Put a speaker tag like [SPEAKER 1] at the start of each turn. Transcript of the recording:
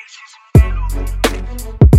[SPEAKER 1] faces and.